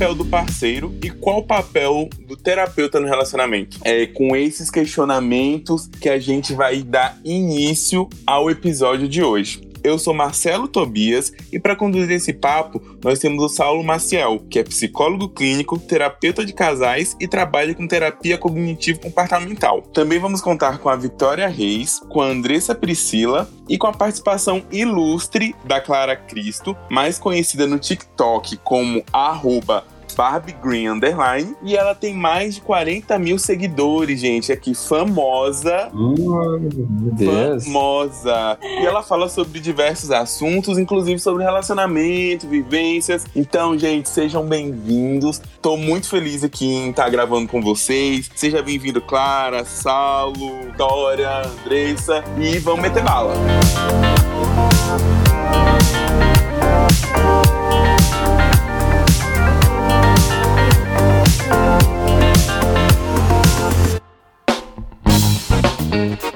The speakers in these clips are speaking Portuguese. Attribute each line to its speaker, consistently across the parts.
Speaker 1: papel do parceiro e qual o papel do terapeuta no relacionamento? É com esses questionamentos que a gente vai dar início ao episódio de hoje. Eu sou Marcelo Tobias e para conduzir esse papo, nós temos o Saulo Maciel, que é psicólogo clínico, terapeuta de casais e trabalha com terapia cognitivo-comportamental. Também vamos contar com a Vitória Reis, com a Andressa Priscila e com a participação ilustre da Clara Cristo, mais conhecida no TikTok como arroba Barbie Green Underline. E ela tem mais de 40 mil seguidores, gente. Aqui, famosa.
Speaker 2: Deus.
Speaker 1: Famosa. E ela fala sobre diversos assuntos, inclusive sobre relacionamento, vivências. Então, gente, sejam bem-vindos. Tô muito feliz aqui em estar gravando com vocês. Seja bem-vindo, Clara, Saulo, Dória, Andressa. E vamos meter bala. Thank you.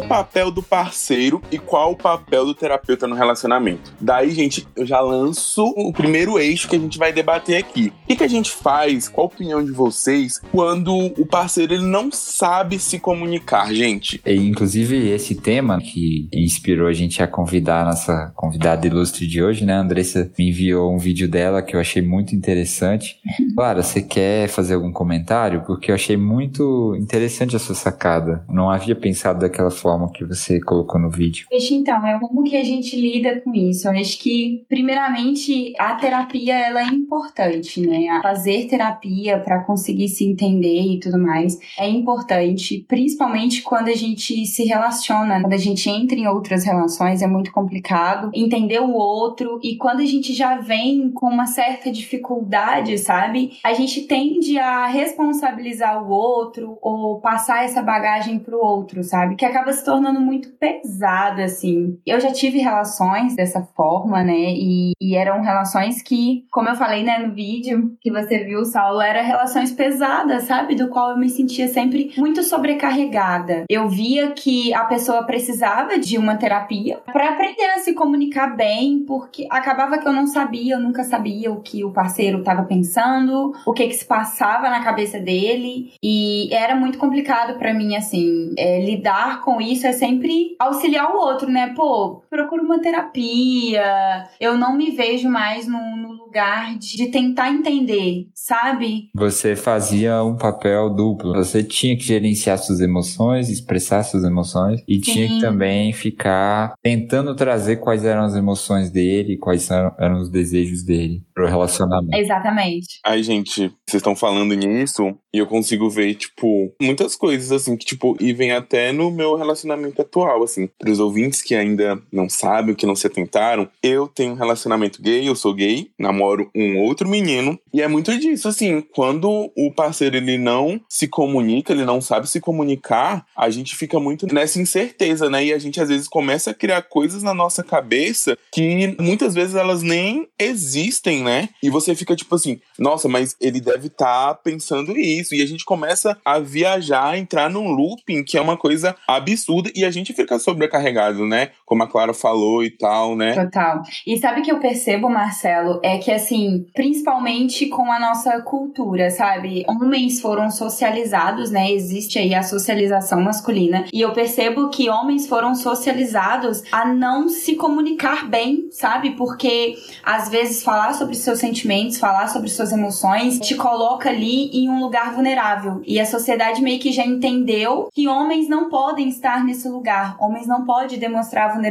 Speaker 1: Papel do parceiro e qual o papel do terapeuta no relacionamento. Daí, gente, eu já lanço o primeiro eixo que a gente vai debater aqui. O que, que a gente faz? Qual a opinião de vocês quando o parceiro ele não sabe se comunicar, gente?
Speaker 2: E, inclusive, esse tema que inspirou a gente a convidar a nossa convidada ilustre de hoje, né? A Andressa me enviou um vídeo dela que eu achei muito interessante. Clara, você quer fazer algum comentário? Porque eu achei muito interessante a sua sacada. Não havia pensado daquela forma forma que você colocou no vídeo?
Speaker 3: Então, é como que a gente lida com isso. Eu acho que, primeiramente, a terapia ela é importante, né? Fazer terapia para conseguir se entender e tudo mais é importante, principalmente quando a gente se relaciona, quando a gente entra em outras relações é muito complicado entender o outro e quando a gente já vem com uma certa dificuldade, sabe? A gente tende a responsabilizar o outro ou passar essa bagagem pro outro, sabe? Que acaba se tornando muito pesada, assim. Eu já tive relações dessa forma, né? E, e, eram relações que, como eu falei, né, no vídeo que você viu, Saulo, eram relações pesadas, sabe? Do qual eu me sentia sempre muito sobrecarregada. Eu via que a pessoa precisava de uma terapia para aprender a se comunicar bem, porque acabava que eu não sabia, eu nunca sabia o que o parceiro estava pensando, o que que se passava na cabeça dele, e era muito complicado para mim, assim, é, lidar com isso é sempre auxiliar o outro, né? Pô, procura uma terapia. Eu não me vejo mais no, no lugar de, de, tentar entender, sabe?
Speaker 2: Você fazia um papel duplo. Você tinha que gerenciar suas emoções, expressar suas emoções e Sim. tinha que também ficar tentando trazer quais eram as emoções dele, quais eram, eram os desejos dele pro relacionamento.
Speaker 3: Exatamente.
Speaker 1: Aí, gente, vocês estão falando nisso e eu consigo ver, tipo, muitas coisas assim que, tipo, e vem até no meu relacionamento relacionamento atual, assim. Para os ouvintes que ainda não sabem, que não se atentaram, eu tenho um relacionamento gay, eu sou gay, namoro um outro menino, e é muito disso, assim, quando o parceiro ele não se comunica, ele não sabe se comunicar, a gente fica muito nessa incerteza, né? E a gente às vezes começa a criar coisas na nossa cabeça que muitas vezes elas nem existem, né? E você fica tipo assim, nossa, mas ele deve estar tá pensando isso. E a gente começa a viajar, a entrar num looping que é uma coisa absurda tudo e a gente fica sobrecarregado, né? Como a Clara falou e tal, né?
Speaker 3: Total. E sabe que eu percebo, Marcelo, é que assim, principalmente com a nossa cultura, sabe? Homens foram socializados, né? Existe aí a socialização masculina. E eu percebo que homens foram socializados a não se comunicar bem, sabe? Porque às vezes falar sobre seus sentimentos, falar sobre suas emoções, te coloca ali em um lugar vulnerável. E a sociedade meio que já entendeu que homens não podem estar nesse lugar. Homens não podem demonstrar vulnerabilidade.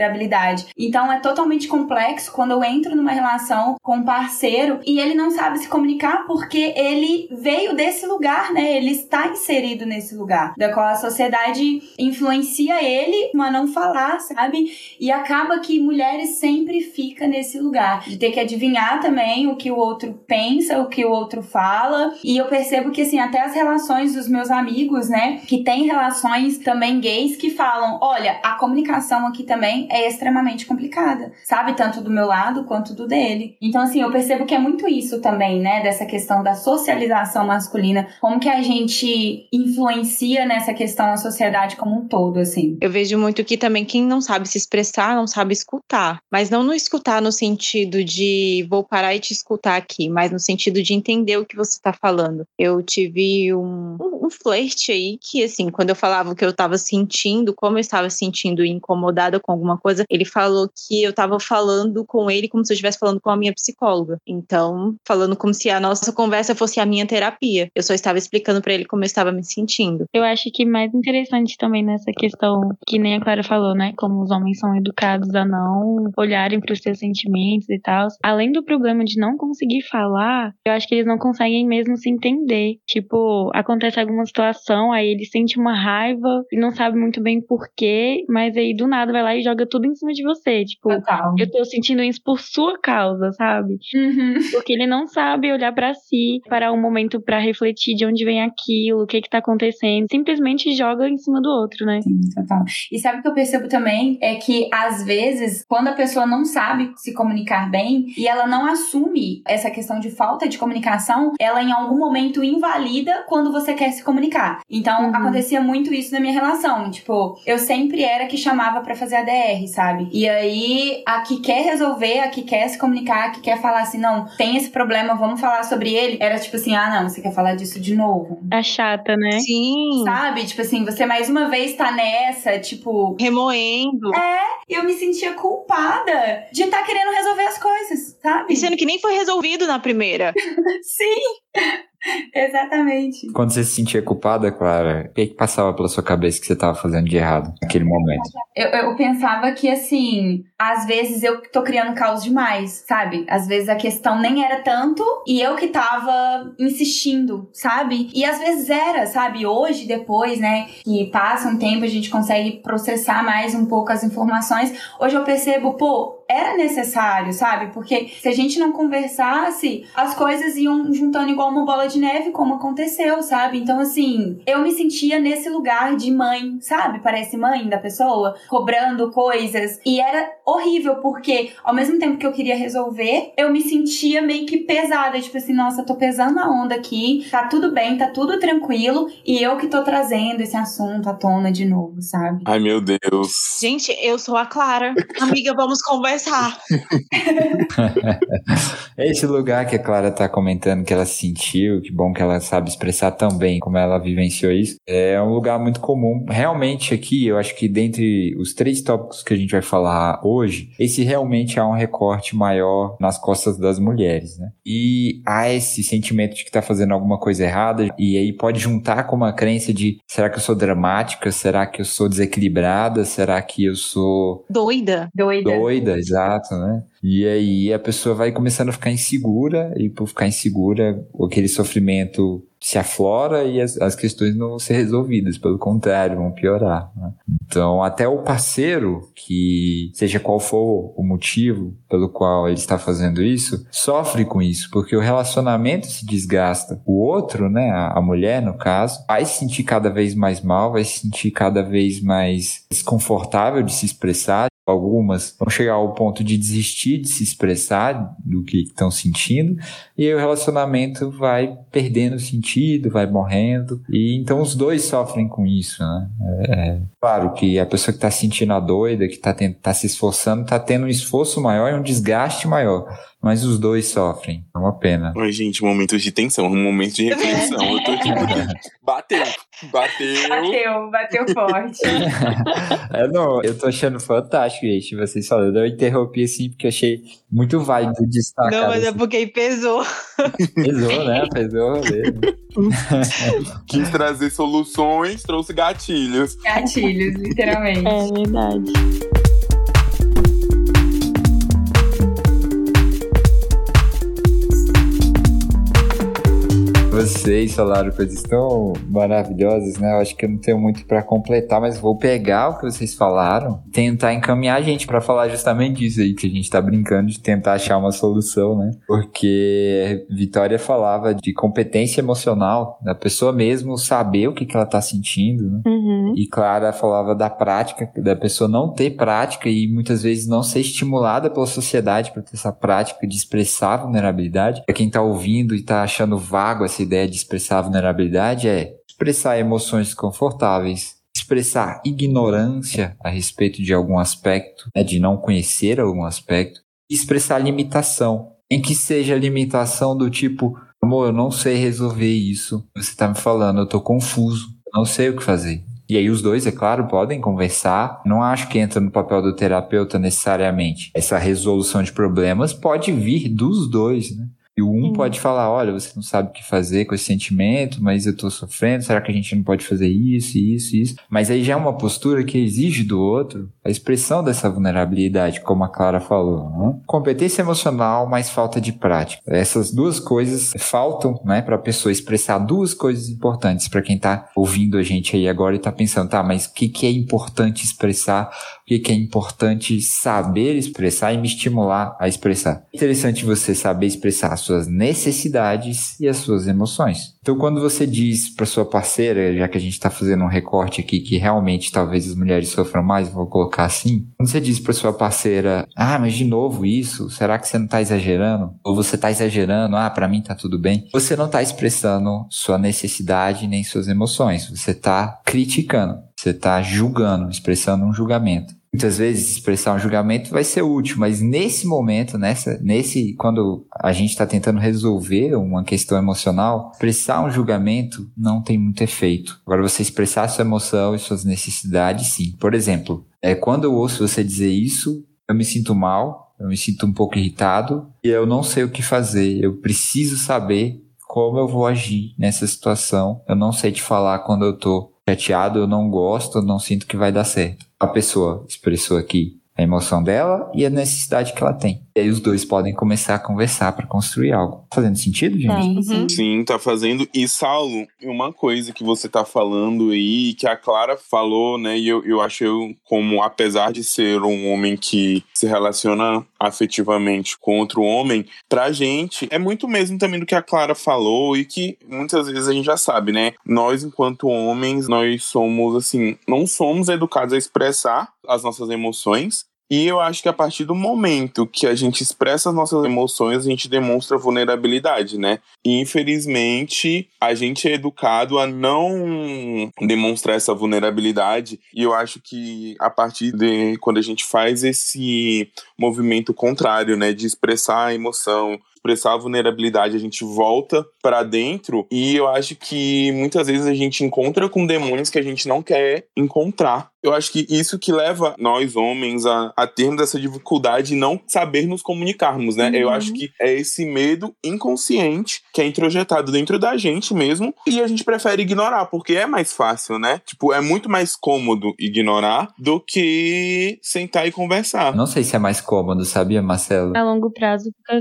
Speaker 3: Então é totalmente complexo quando eu entro numa relação com um parceiro e ele não sabe se comunicar porque ele veio desse lugar, né? Ele está inserido nesse lugar, da qual a sociedade influencia ele a não falar, sabe? E acaba que mulheres sempre fica nesse lugar de ter que adivinhar também o que o outro pensa, o que o outro fala. E eu percebo que assim, até as relações dos meus amigos, né, que têm relações também gays que falam: olha, a comunicação aqui também também é extremamente complicada, sabe? Tanto do meu lado quanto do dele. Então, assim, eu percebo que é muito isso também, né? Dessa questão da socialização masculina, como que a gente influencia nessa questão a sociedade como um todo, assim.
Speaker 4: Eu vejo muito que também quem não sabe se expressar, não sabe escutar. Mas não no escutar no sentido de vou parar e te escutar aqui, mas no sentido de entender o que você tá falando. Eu tive um, um, um flerte aí que, assim, quando eu falava o que eu tava sentindo, como eu estava sentindo incomodada com alguma coisa, ele falou que eu tava falando com ele como se eu estivesse falando com a minha psicóloga. Então, falando como se a nossa conversa fosse a minha terapia. Eu só estava explicando para ele como eu estava me sentindo.
Speaker 5: Eu acho que mais interessante também nessa questão que nem a Clara falou, né? Como os homens são educados a não olharem para os seus sentimentos e tal. Além do problema de não conseguir falar, eu acho que eles não conseguem mesmo se entender. Tipo, acontece alguma situação, aí ele sente uma raiva e não sabe muito bem porquê, mas aí do nada vai lá e joga tudo em cima de você. Tipo,
Speaker 3: Total.
Speaker 5: eu tô sentindo isso por sua causa, sabe?
Speaker 3: Uhum.
Speaker 5: Porque ele não sabe olhar para si, parar um momento para refletir de onde vem aquilo, o que que tá acontecendo. Simplesmente joga em cima do outro, né?
Speaker 3: Sim, total. E sabe o que eu percebo também? É que, às vezes, quando a pessoa não sabe se comunicar bem e ela não assume essa questão de falta de comunicação, ela em algum momento invalida quando você quer se comunicar. Então,
Speaker 5: Uhum.
Speaker 3: acontecia muito isso na minha relação. Tipo, eu sempre era que chamava pra fazer a DR, sabe? E aí, a que quer resolver, a que quer se comunicar, a que quer falar assim, não, tem esse problema, vamos falar sobre ele, era tipo assim, ah, não, você quer falar disso de novo.
Speaker 5: A chata, né?
Speaker 4: Sim.
Speaker 3: Sabe? Tipo assim, você mais uma vez tá nessa, tipo,
Speaker 4: Remoendo.
Speaker 3: eu me sentia culpada de estar querendo resolver as coisas, sabe?
Speaker 4: E sendo que nem foi resolvido na primeira.
Speaker 3: Sim! Exatamente.
Speaker 2: Quando você se sentia culpada, Clara, o que, que passava pela sua cabeça que você tava fazendo de errado naquele momento?
Speaker 3: Eu, eu pensava que, assim, às vezes eu tô criando caos demais, sabe? Às vezes a questão nem era tanto e eu que tava insistindo, sabe? E às vezes era, sabe? Hoje, depois, né, que passa um tempo, a gente consegue processar mais um pouco as informações. Hoje eu percebo, pô, era necessário, sabe? Porque se a gente não conversasse, as coisas iam juntando igual uma bola de neve, como aconteceu, sabe? Então, assim, eu me sentia nesse lugar de mãe, sabe? Parece mãe da pessoa, cobrando coisas. E era horrível, porque ao mesmo tempo que eu queria resolver, eu me sentia meio que pesada. Tipo assim, nossa, tô pesando a onda aqui, tá tudo bem, tá tudo tranquilo, e eu que tô trazendo esse assunto à tona de novo, sabe?
Speaker 1: Ai, meu Deus.
Speaker 4: Gente, eu sou a Clara. Amiga, vamos conversar.
Speaker 2: É esse lugar que a Clara tá comentando que ela sentiu, que bom que ela sabe expressar tão bem como ela vivenciou isso. É um lugar muito comum. Realmente aqui, eu acho que dentre os três tópicos que a gente vai falar hoje, esse realmente há um recorte maior nas costas das mulheres, né? E há esse sentimento de que tá fazendo alguma coisa errada e aí pode juntar com uma crença de será que eu sou dramática? Será que eu sou desequilibrada? Será que eu sou
Speaker 4: Doida.
Speaker 3: Doida.
Speaker 2: doida, exato, né? E aí a pessoa vai começando a ficar insegura, e por ficar insegura, aquele sofrimento se aflora e as, as questões não vão ser resolvidas, pelo contrário, vão piorar. né? Então, até o parceiro, que seja qual for o motivo pelo qual ele está fazendo isso, sofre com isso, porque o relacionamento se desgasta. O outro, né, a, a mulher no caso, vai se sentir cada vez mais mal, vai se sentir cada vez mais desconfortável de se expressar, algumas vão chegar ao ponto de desistir de se expressar do que estão sentindo e aí o relacionamento vai perdendo sentido, vai morrendo e então os dois sofrem com isso, né? É, é claro que a pessoa que está se sentindo a doida, que está tá se esforçando, está tendo um esforço maior e um desgaste maior, mas os dois sofrem, é uma pena.
Speaker 1: Ai, gente, momentos de tensão, um momento de reflexão. Eu tô tipo, bateu, bateu.
Speaker 3: Bateu, bateu forte.
Speaker 2: É, não, eu tô achando fantástico, gente, vocês falando. Eu interrompi assim porque eu achei muito válido destacar.
Speaker 4: Não, mas é
Speaker 2: assim.
Speaker 4: porque pesou.
Speaker 2: Pesou, né? Pesou. mesmo.
Speaker 1: Quis trazer soluções, trouxe gatilhos.
Speaker 3: Gatilhos, literalmente.
Speaker 5: É verdade.
Speaker 2: Vocês falaram coisas tão maravilhosas, né? Eu acho que eu não tenho muito para completar, mas vou pegar o que vocês falaram, tentar encaminhar a gente para falar justamente disso aí, que a gente tá brincando de tentar achar uma solução, né? Porque Vitória falava de competência emocional, da pessoa mesmo saber o que, que ela tá sentindo, né?
Speaker 5: Uhum.
Speaker 2: E Clara falava da prática, da pessoa não ter prática e muitas vezes não ser estimulada pela sociedade para ter essa prática de expressar a vulnerabilidade. Pra quem tá ouvindo e tá achando vago essa ideia de expressar vulnerabilidade, é expressar emoções desconfortáveis, expressar ignorância a respeito de algum aspecto, né, de não conhecer algum aspecto, expressar limitação, em que seja limitação do tipo, amor, eu não sei resolver isso, você tá me falando, eu tô confuso, não sei o que fazer. E aí os dois, é claro, podem conversar. Não acho que entra no papel do terapeuta necessariamente. Essa resolução de problemas pode vir dos dois, né? E o um pode falar, olha, você não sabe o que fazer com esse sentimento, mas eu tô sofrendo, será que a gente não pode fazer isso, isso, isso? Mas aí já é uma postura que exige do outro a expressão dessa vulnerabilidade, como a Clara falou. Né? Competência emocional mais falta de prática. Essas duas coisas faltam, né, para a pessoa expressar duas coisas importantes para quem tá ouvindo a gente aí agora e tá pensando, tá, mas o que, que é importante expressar? O que, é importante saber expressar e me estimular a expressar? É interessante você saber expressar as suas necessidades e as suas emoções. Então, quando você diz para sua parceira, já que a gente está fazendo um recorte aqui que realmente talvez as mulheres sofram mais, vou colocar assim. Quando você diz para sua parceira, ah, mas de novo isso, será que você não está exagerando? Ou você está exagerando, ah, para mim tá tudo bem. Você não está expressando sua necessidade nem suas emoções. Você está criticando. Você está julgando, expressando um julgamento. Muitas vezes expressar um julgamento vai ser útil, mas nesse momento, nessa, nesse, quando a gente está tentando resolver uma questão emocional, expressar um julgamento não tem muito efeito. Agora, você expressar sua emoção e suas necessidades, sim. Por exemplo, é, quando eu ouço você dizer isso, eu me sinto mal, eu me sinto um pouco irritado e eu não sei o que fazer. Eu preciso saber como eu vou agir nessa situação. Eu não sei te falar quando eu tô chateado, eu não gosto, eu não sinto que vai dar certo. A pessoa expressou aqui a emoção dela e a necessidade que ela tem. E aí os dois podem começar a conversar para construir algo. Tá fazendo sentido, gente?
Speaker 3: Sim.
Speaker 1: Sim, tá fazendo. E, Saulo, uma coisa que você tá falando aí, que a Clara falou, né? E eu, eu acho eu, como, apesar de ser um homem que se relaciona afetivamente com outro homem, pra gente é muito mesmo também do que a Clara falou e que muitas vezes a gente já sabe, né? Nós, enquanto homens, nós somos, assim, não somos educados a expressar as nossas emoções. E eu acho que a partir do momento que a gente expressa as nossas emoções, a gente demonstra vulnerabilidade, né? E infelizmente a gente é educado a não demonstrar essa vulnerabilidade. E eu acho que a partir de quando a gente faz esse movimento contrário, né, de expressar a emoção, expressar a vulnerabilidade, a gente volta para dentro e eu acho que muitas vezes a gente encontra com demônios que a gente não quer encontrar. Eu acho que isso que leva nós homens a, a termos essa dificuldade de não saber nos comunicarmos, né? Eu
Speaker 5: Uhum.
Speaker 1: acho que é esse medo inconsciente que é introjetado dentro da gente mesmo e a gente prefere ignorar porque é mais fácil, né? Tipo, é muito mais cômodo ignorar do que sentar e conversar.
Speaker 2: Não sei se é mais cômodo, sabia, Marcelo?
Speaker 5: A longo prazo fica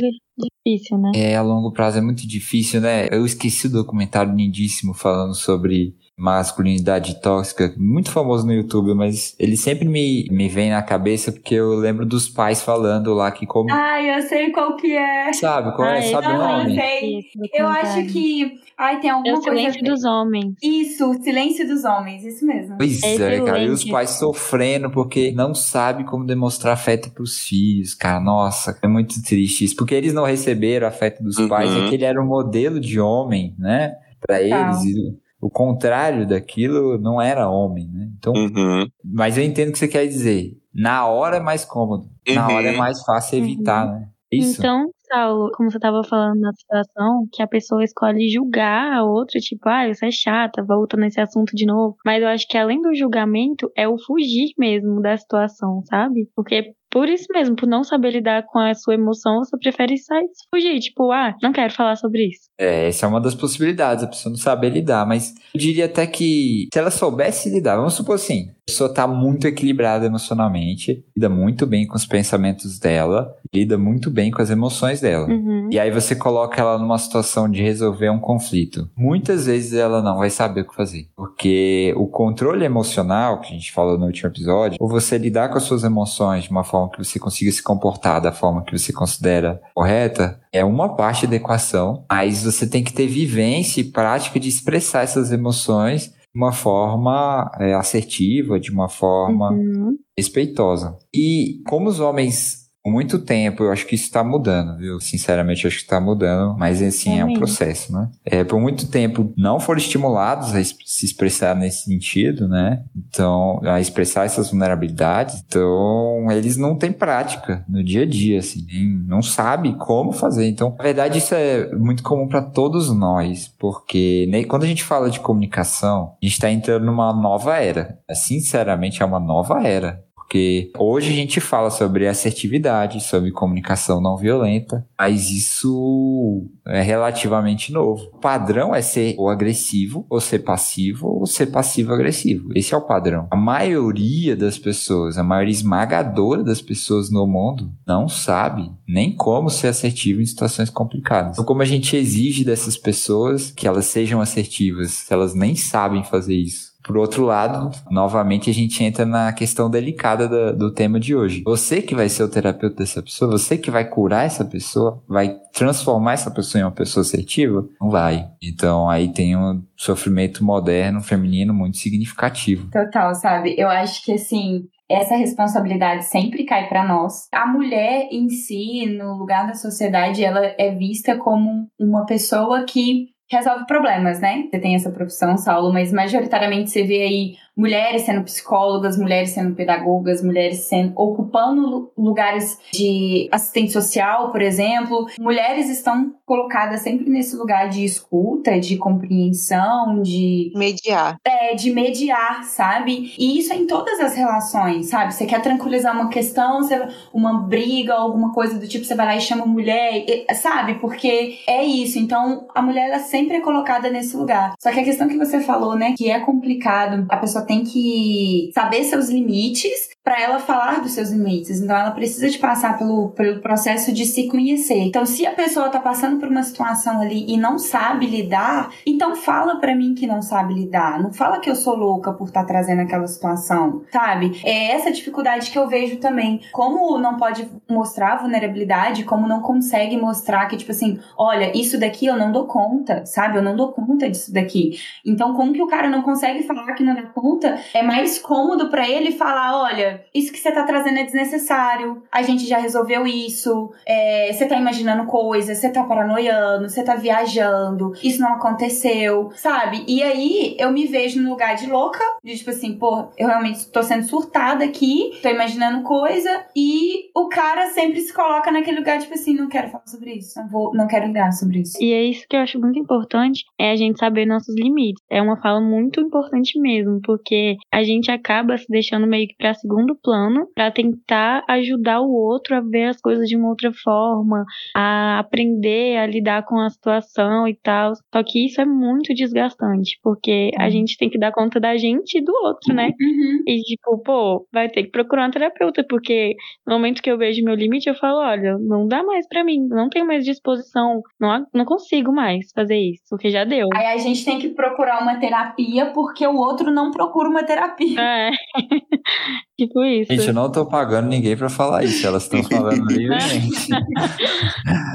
Speaker 5: difícil, né?
Speaker 2: É, a longo prazo é muito difícil, né? Eu esqueci o documentário lindíssimo falando sobre masculinidade tóxica, muito famoso no YouTube, mas ele sempre me, me vem na cabeça porque eu lembro dos pais falando lá que como...
Speaker 3: Ai, eu sei qual que é.
Speaker 2: Sabe qual é?
Speaker 5: Ah,
Speaker 2: Sabe o
Speaker 3: não,
Speaker 2: nome?
Speaker 3: sei.
Speaker 5: Esse
Speaker 3: Eu acho que. Ai, tem
Speaker 5: É
Speaker 3: alguma
Speaker 5: o
Speaker 3: coisa.
Speaker 5: silêncio dos homens.
Speaker 3: Isso, o silêncio dos homens, isso mesmo.
Speaker 2: Pois
Speaker 5: É
Speaker 2: é, cara. E os pais sofrendo porque não sabe como demonstrar afeto pros filhos, cara. Nossa, é muito triste isso. Porque eles não receberam afeto dos
Speaker 1: Uhum.
Speaker 2: pais. Aquele era um modelo de homem, né? Pra eles. E o- contrário daquilo não era homem, né? Então,
Speaker 1: Uhum.
Speaker 2: mas eu entendo o que você quer dizer. Na hora é mais cômodo. Na
Speaker 1: Uhum.
Speaker 2: hora é mais fácil evitar, né? Isso.
Speaker 5: Então, Saulo, como você tava falando na situação, que a pessoa escolhe julgar a outra, tipo, ah, você é chata, volta nesse assunto de novo. Mas eu acho que além do julgamento, é o fugir mesmo da situação, sabe? Porque por isso mesmo, por não saber lidar com a sua emoção, você prefere sair fugir. Tipo, ah, não quero falar sobre isso.
Speaker 2: É, essa é uma das possibilidades, a pessoa não saber lidar. Mas eu diria até que se ela soubesse lidar, vamos supor assim, a pessoa tá muito equilibrada emocionalmente, lida muito bem com os pensamentos dela, lida muito bem com as emoções dela.
Speaker 5: Uhum.
Speaker 2: E aí você coloca ela numa situação de resolver um conflito. Muitas vezes ela não vai saber o que fazer. Porque o controle emocional, que a gente falou no último episódio, ou você lidar com as suas emoções de uma forma que você consiga se comportar da forma que você considera correta, é uma parte da equação, mas você tem que ter vivência e prática de expressar essas emoções de uma forma é, assertiva, de uma forma
Speaker 5: Uhum.
Speaker 2: respeitosa. E como os homens muito tempo, eu acho que isso está mudando, viu? Sinceramente, acho que está mudando, mas assim, é um
Speaker 5: Amém.
Speaker 2: processo, né? É, por muito tempo não foram estimulados a se expressar nesse sentido, né? Então, a expressar essas vulnerabilidades. Então, eles não têm prática no dia a dia, assim, nem- não sabe como fazer. Então, na verdade, isso é muito comum para todos nós, porque né, quando a gente fala de comunicação, a gente está entrando numa nova era. Sinceramente, é uma nova era. Porque hoje a gente fala sobre assertividade, sobre comunicação não violenta, mas isso é relativamente novo. O padrão é ser ou agressivo, ou ser passivo, ou ser passivo-agressivo. Esse é o padrão. A maioria das pessoas, a maioria esmagadora das pessoas no mundo, não sabe nem como ser assertivo em situações complicadas. Então, como a gente exige dessas pessoas que elas sejam assertivas, se elas nem sabem fazer isso? Por outro lado, novamente a gente entra na questão delicada da- do tema de hoje. Você que vai ser o terapeuta dessa pessoa, você que vai curar essa pessoa, vai transformar essa pessoa em uma pessoa assertiva? Não vai. Então aí tem um sofrimento moderno, feminino, muito significativo.
Speaker 3: Total, sabe? Eu acho que assim, essa responsabilidade sempre cai pra nós. A mulher em si, no lugar da sociedade, ela é vista como uma pessoa que resolve problemas, né? Você tem essa profissão, Saulo, mas majoritariamente você vê aí mulheres sendo psicólogas, mulheres sendo pedagogas, mulheres sendo ocupando lu- lugares de assistente social, por exemplo. Mulheres estão colocadas sempre nesse lugar de escuta, de compreensão, de
Speaker 4: Mediar.
Speaker 3: é, de mediar, sabe? E isso é em todas as relações, sabe? Você quer tranquilizar uma questão, você- uma briga, alguma coisa do tipo, você vai lá e chama mulher, sabe? Porque é isso. Então, a mulher, ela sempre é colocada nesse lugar. Só que a questão que você falou, né, que é complicado, a pessoa tem que saber seus limites para ela falar dos seus limites. Então, ela precisa de passar pelo, pelo processo de se conhecer. Então, se a pessoa tá passando por uma situação ali e não sabe lidar, então fala pra mim que não sabe lidar. Não fala que eu sou louca por estar trazendo aquela situação, sabe? É essa dificuldade que eu vejo também. Como não pode mostrar vulnerabilidade, como não consegue mostrar que, tipo assim, olha, isso daqui eu não dou conta, sabe? Eu não dou conta disso daqui. Então, como que o cara não consegue falar que não dá conta, é mais cômodo pra ele falar, olha, isso que você tá trazendo é desnecessário, a gente já resolveu isso, é, você tá imaginando coisas, você tá paranoiando, você tá viajando, isso não aconteceu, sabe? E aí eu me vejo no lugar de louca, de tipo assim, pô, eu realmente tô sendo surtada aqui, tô imaginando coisa, e o cara sempre se coloca naquele lugar, tipo assim, não quero falar sobre isso, não vou, não quero lidar sobre isso.
Speaker 5: E é isso que eu acho muito importante, é a gente saber nossos limites. É uma fala muito importante mesmo, porque a gente acaba se deixando meio que pra segundo plano pra tentar ajudar o outro a ver as coisas de uma outra forma, a aprender a lidar com a situação e tal. Só que isso é muito desgastante, porque a
Speaker 3: Uhum.
Speaker 5: gente tem que dar conta da gente e do outro, né?
Speaker 3: Uhum.
Speaker 5: E tipo, pô, vai ter que procurar um terapeuta, porque no momento que eu vejo meu limite, eu falo, olha, não dá mais pra mim, não tenho mais disposição, não, não consigo mais fazer isso, porque já deu.
Speaker 3: Aí a gente tem que procurar uma terapia porque o outro não procura uma terapia.
Speaker 5: É. tipo isso.
Speaker 2: Gente, eu não tô pagando ninguém pra falar isso, elas estão falando livremente.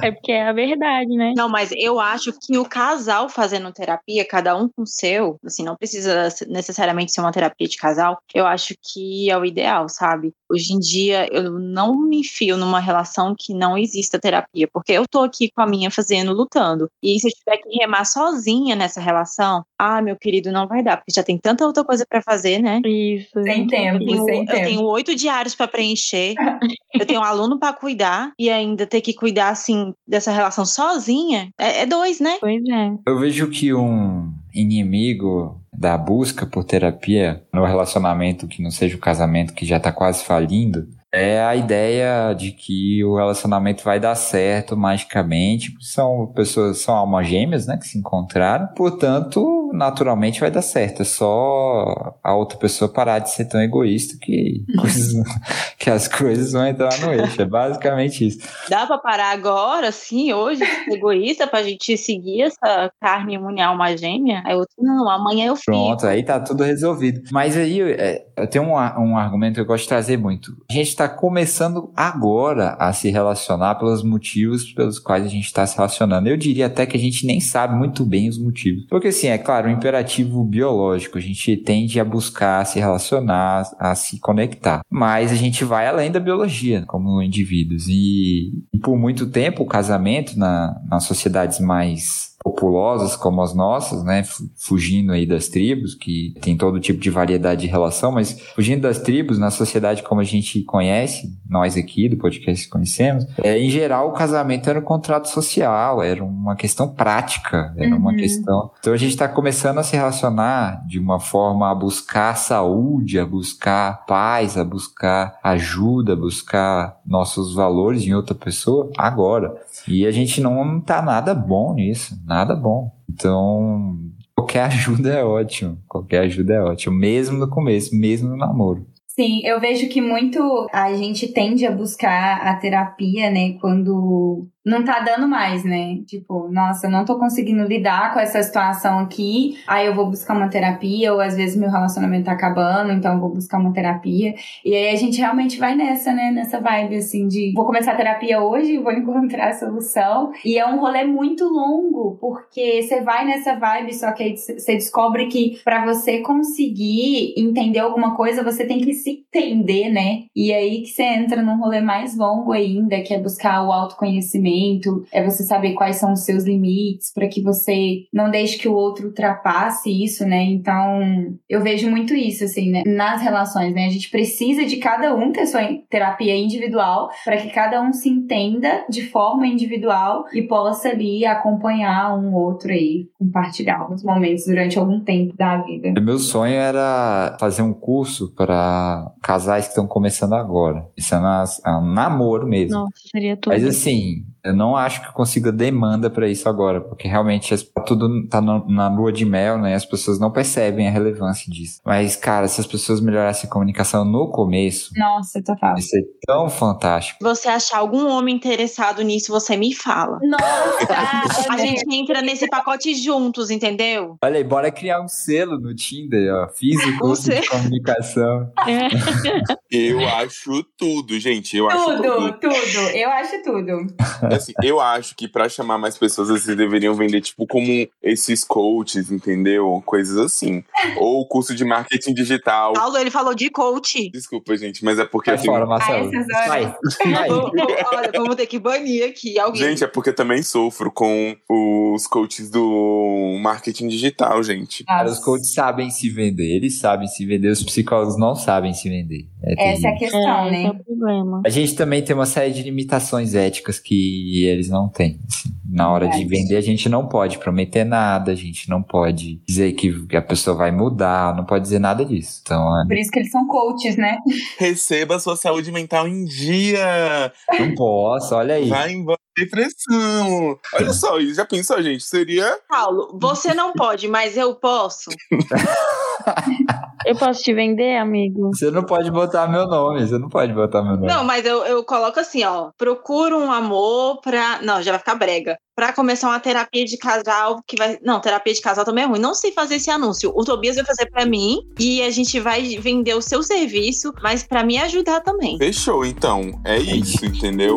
Speaker 5: É porque é a verdade, né?
Speaker 4: Não, mas eu acho que o casal fazendo terapia, cada um com o seu, assim, não precisa necessariamente ser uma terapia de casal, eu acho que é o ideal, sabe? Hoje em dia, eu não me enfio numa relação que não exista terapia, porque eu tô aqui com a minha fazendo, lutando. E se eu tiver que remar sozinha nessa relação, ah, meu querido, não vai dar, porque já tem tanta outra coisa pra fazer, né?
Speaker 5: Isso.
Speaker 3: Sem tempo,
Speaker 4: Eu
Speaker 3: sem
Speaker 4: eu
Speaker 3: tempo.
Speaker 4: Tenho oito diários pra preencher, eu tenho um aluno pra cuidar, e ainda ter que cuidar, assim, dessa relação sozinha, é, é dois, né?
Speaker 5: Pois é.
Speaker 2: Eu vejo que um inimigo da busca por terapia no relacionamento que não seja o casamento que já tá quase falindo é a ideia de que o relacionamento vai dar certo magicamente. São pessoas, são almas gêmeas, né, que se encontraram. Portanto, naturalmente vai dar certo. É só a outra pessoa parar de ser tão egoísta que, coisas, que as coisas vão entrar no eixo. É basicamente isso.
Speaker 4: Dá pra parar agora, sim, hoje, egoísta, pra gente seguir essa carne imunhal alma gêmea? Aí outro, não, amanhã eu fico.
Speaker 2: Pronto, aí tá tudo resolvido. Mas aí é, eu tenho um, um argumento que eu gosto de trazer muito. A gente está começando agora a se relacionar pelos motivos pelos quais a gente está se relacionando. Eu diria até que a gente nem sabe muito bem os motivos. Porque, assim, é claro, um imperativo biológico. A gente tende a buscar se relacionar, a se conectar. Mas a gente vai além da biologia, como indivíduos. E, e por muito tempo, o casamento na, nas sociedades mais populosas como as nossas, né, fugindo aí das tribos, que tem todo tipo de variedade de relação, mas fugindo das tribos, na sociedade como a gente conhece, nós aqui do podcast conhecemos, é, em geral o casamento era um contrato social, era uma questão prática, era uhum. uma questão... Então a gente está começando a se relacionar de uma forma a buscar saúde, a buscar paz, a buscar ajuda, a buscar nossos valores em outra pessoa agora. E a gente não tá nada bom nisso, nada bom. Então, qualquer ajuda é ótimo. Qualquer ajuda é ótimo, mesmo no começo, mesmo no namoro.
Speaker 3: Sim, eu vejo que muito a gente tende a buscar a terapia, né, quando não tá dando mais, né? Tipo, nossa, eu não tô conseguindo lidar com essa situação aqui, aí eu vou buscar uma terapia, ou às vezes meu relacionamento tá acabando, então eu vou buscar uma terapia. E aí a gente realmente vai nessa, né? Nessa vibe, assim, de vou começar a terapia hoje, vou encontrar a solução. E é um rolê muito longo, porque você vai nessa vibe, só que aí você descobre que para você conseguir entender alguma coisa, você tem que se entender, né? E aí que você entra num rolê mais longo ainda, que é buscar o autoconhecimento é você saber quais são os seus limites, para que você não deixe que o outro ultrapasse isso, né? Então, eu vejo muito isso, assim, né? Nas relações, né? A gente precisa de cada um ter sua terapia individual, para que cada um se entenda de forma individual e possa ali acompanhar um outro aí, compartilhar alguns momentos durante algum tempo da vida.
Speaker 2: Meu sonho era fazer um curso para casais que estão começando agora. Isso é, é um namoro mesmo.
Speaker 5: Nossa, seria tudo.
Speaker 2: Mas assim, eu não acho que eu consiga demanda para isso agora, porque realmente tá tudo tá na lua de mel, né? As pessoas não percebem a relevância disso. Mas, cara, se as pessoas melhorassem a comunicação no começo.
Speaker 3: Nossa, total.
Speaker 2: Isso é tão fantástico.
Speaker 4: Você achar algum homem interessado nisso, você me fala.
Speaker 3: Nossa!
Speaker 4: a gente entra nesse pacote juntos, entendeu?
Speaker 2: Olha aí, bora criar um selo no Tinder, ó. Físico de comunicação.
Speaker 1: É. Eu acho tudo, gente. Eu
Speaker 3: tudo,
Speaker 1: acho
Speaker 3: tudo. Tudo, Eu acho tudo.
Speaker 1: assim, eu acho que para chamar mais pessoas, vocês deveriam vender, tipo, como esses coaches, entendeu? Coisas assim. Ou curso de marketing digital.
Speaker 4: Paulo, ele falou de coach.
Speaker 1: Desculpa, gente, mas é porque.
Speaker 2: Vai assim, fora, Marcelo.
Speaker 3: Vai.
Speaker 4: Vai. Olha, vamos ter que banir aqui alguém.
Speaker 1: Gente, é porque também sofro com os coaches do marketing digital, gente.
Speaker 2: Cara, os coaches sabem se vender, eles sabem se vender, os psicólogos não sabem se vender.
Speaker 3: É Essa é a questão, é, né? É o
Speaker 5: problema.
Speaker 2: A gente também tem uma série de limitações éticas que eles não têm. Assim. Na hora de vender, a gente não pode prometer nada, a gente não pode dizer que a pessoa vai mudar, não pode dizer nada disso. Então,
Speaker 3: é... Por isso que eles são coaches, né?
Speaker 1: Receba sua saúde mental em dia.
Speaker 2: Não posso, olha aí.
Speaker 1: Vai embora depressão. Olha só, já pensou, gente? Seria.
Speaker 4: Paulo, você não pode, mas eu posso.
Speaker 5: eu posso te vender, amigo?
Speaker 2: Você não pode botar meu nome, você não pode botar meu nome.
Speaker 4: Não, mas eu, eu coloco assim, ó. Procura um amor pra. Não, já vai ficar brega. Pra começar uma terapia de casal que vai. Não, terapia de casal também é ruim. Não sei fazer esse anúncio. O Tobias vai fazer pra mim e a gente vai vender o seu serviço, mas pra me ajudar também.
Speaker 1: Fechou, então. É isso, entendeu?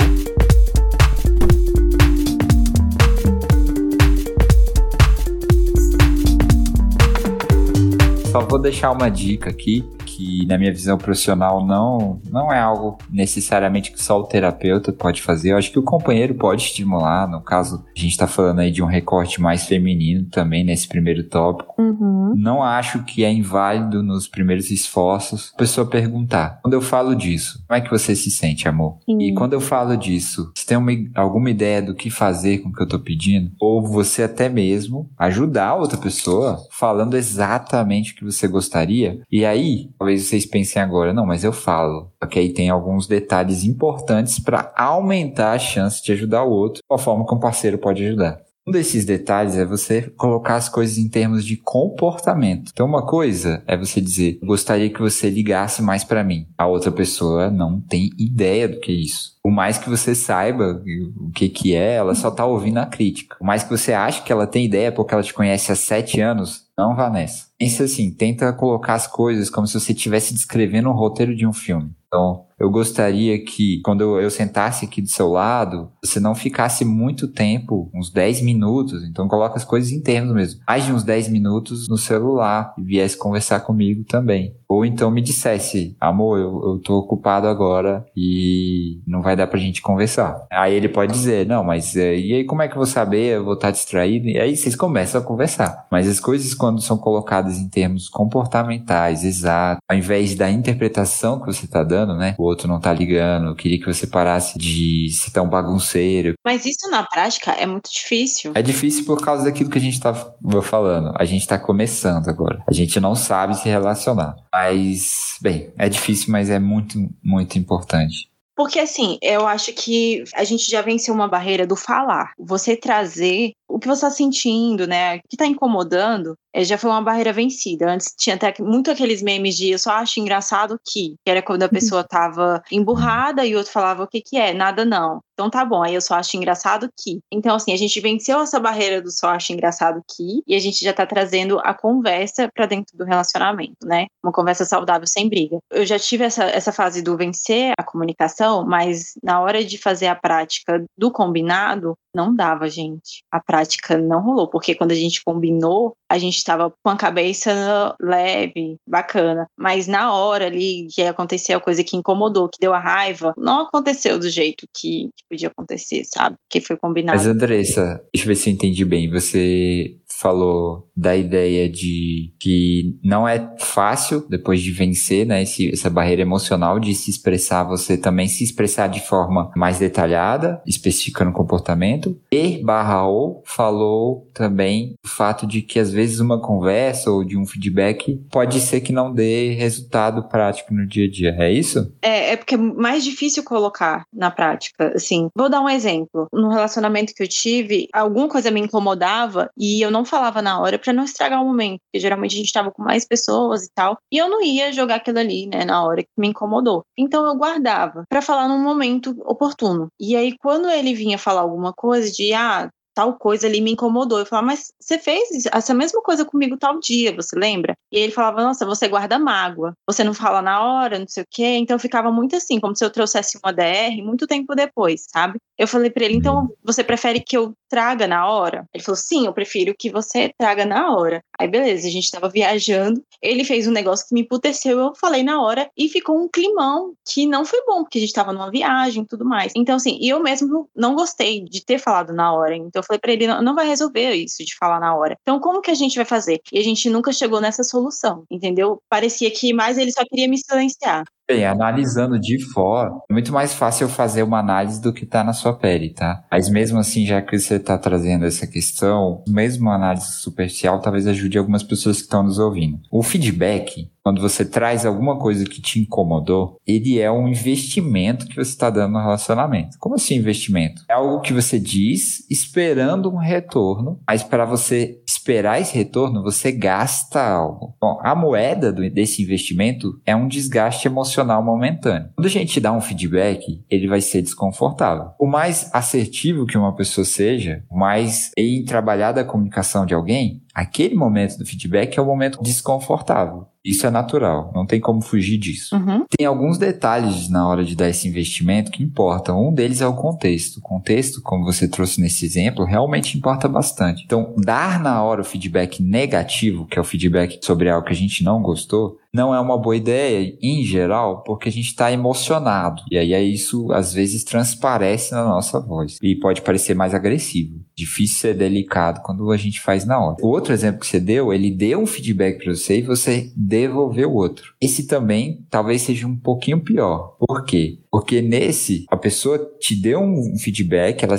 Speaker 2: Só vou deixar uma dica aqui que na minha visão profissional não não é algo necessariamente que só o terapeuta pode fazer. Eu acho que o companheiro pode estimular. No caso, a gente está falando aí de um recorte mais feminino também nesse primeiro tópico.
Speaker 5: Uhum.
Speaker 2: Não acho que é inválido nos primeiros esforços a pessoa perguntar. Quando eu falo disso, como é que você se sente, amor?
Speaker 5: Sim.
Speaker 2: E quando eu falo disso, você tem uma, alguma ideia do que fazer com o que eu tô pedindo? Ou você até mesmo ajudar outra pessoa falando exatamente o que você gostaria? E aí, talvez vocês pensem agora, não, mas eu falo. Porque aí tem alguns detalhes importantes para aumentar a chance de ajudar o outro, a forma que um parceiro pode ajudar. Um desses detalhes é você colocar as coisas em termos de comportamento. Então, uma coisa é você dizer: gostaria que você ligasse mais para mim. A outra pessoa não tem ideia do que é isso. Por mais que você saiba o que que é, ela só tá ouvindo a crítica. Por mais que você ache que ela tem ideia porque ela te conhece há sete anos, não vá nessa. Pense assim, tenta colocar as coisas como se você estivesse descrevendo um roteiro de um filme. Então, eu gostaria que, quando eu, eu, sentasse aqui do seu lado, você não ficasse muito tempo, uns 10 minutos, então coloca as coisas em termos mesmo, mais de uns 10 minutos no celular e viesse conversar comigo também. Ou então me dissesse, amor, eu, eu tô ocupado agora e não vai dar pra gente conversar. Aí ele pode dizer, não, mas é, e aí como é que eu vou saber? Eu vou estar distraído? E aí vocês começam a conversar. Mas as coisas, quando são colocadas em termos comportamentais, exatos, ao invés da interpretação que você tá dando, né? O outro não tá ligando, eu queria que você parasse de ser tão bagunceiro.
Speaker 4: Mas isso na prática é muito difícil.
Speaker 2: É difícil por causa daquilo que a gente tá falando. A gente tá começando agora. A gente não sabe se relacionar. Mas, bem, é difícil, mas é muito, muito importante.
Speaker 4: Porque assim, eu acho que a gente já venceu uma barreira do falar. Você trazer o que você está sentindo, né? O que está incomodando, é, já foi uma barreira vencida. Antes tinha até muito aqueles memes de eu só acho engraçado que, que era quando a pessoa tava emburrada e o outro falava o que que é, nada não. Então tá bom, aí eu só acho engraçado que. Então assim, a gente venceu essa barreira do só acho engraçado que e a gente já tá trazendo a conversa para dentro do relacionamento, né? Uma conversa saudável sem briga. Eu já tive essa, essa fase do vencer a comunicação, mas na hora de fazer a prática do combinado, não dava, gente. A prática não rolou, porque quando a gente combinou, a gente estava com a cabeça leve, bacana. Mas na hora ali que aconteceu a coisa que incomodou, que deu a raiva, não aconteceu do jeito que, podia acontecer, sabe? Que foi combinado.
Speaker 2: Mas Andressa, deixa eu ver se eu entendi bem. Você falou da ideia de que não é fácil, depois de vencer, né, esse, essa barreira emocional de se expressar, você também se expressar de forma mais detalhada, específica no comportamento. E barra ou falou também o fato de que às vezes uma conversa ou de um feedback pode ser que não dê resultado prático no dia a dia. É isso?
Speaker 4: É, é porque é mais difícil colocar na prática. Assim, vou dar um exemplo. No relacionamento que eu tive, alguma coisa me incomodava e eu não falava na hora para não estragar o momento, porque geralmente a gente estava com mais pessoas e tal, e eu não ia jogar aquilo ali, né, na hora que me incomodou. Então eu guardava para falar num momento oportuno. E aí quando ele vinha falar alguma coisa de ah, tal coisa ali me incomodou. Eu falava, mas você fez essa mesma coisa comigo tal dia, você lembra? E ele falava, nossa, você guarda mágoa, você não fala na hora, não sei o quê. Então ficava muito assim, como se eu trouxesse uma DR muito tempo depois, sabe? Eu falei para ele, então uhum. você prefere que eu traga na hora? Ele falou, sim, eu prefiro que você traga na hora. Aí beleza, a gente tava viajando, ele fez um negócio que me emputeceu, eu falei na hora e ficou um climão que não foi bom, porque a gente tava numa viagem e tudo mais. Então assim, eu mesmo não gostei de ter falado na hora, então eu falei para ele, não, não vai resolver isso de falar na hora. Então como que a gente vai fazer? E a gente nunca chegou nessa solução, entendeu? Parecia que mais ele só queria me silenciar.
Speaker 2: Bem, analisando de fora, é muito mais fácil fazer uma análise do que tá na sua pele, tá? Mas mesmo assim, já que você tá trazendo essa questão, mesmo uma análise superficial talvez ajude algumas pessoas que estão nos ouvindo. O feedback, quando você traz alguma coisa que te incomodou, ele é um investimento que você está dando no relacionamento. Como assim investimento? É algo que você diz esperando um retorno, mas para você esperar esse retorno, você gasta algo. Bom, a moeda desse investimento é um desgaste emocional momentâneo. Quando a gente dá um feedback, ele vai ser desconfortável. O mais assertivo que uma pessoa seja, o mais em trabalhar da comunicação de alguém, aquele momento do feedback é o momento desconfortável. Isso é natural, não tem como fugir disso.
Speaker 4: Uhum.
Speaker 2: Tem alguns detalhes na hora de dar esse investimento que importam. Um deles é o contexto. O contexto, como você trouxe nesse exemplo, realmente importa bastante. Então, dar na hora o feedback negativo, que é o feedback sobre algo que a gente não gostou, não é uma boa ideia em geral, porque a gente está emocionado. E aí isso às vezes transparece na nossa voz e pode parecer mais agressivo. Difícil ser delicado quando a gente faz na hora. O outro exemplo que você deu, ele deu um feedback para você e você devolveu o outro. Esse também talvez seja um pouquinho pior. Por quê? Porque nesse, a pessoa te deu um feedback, ela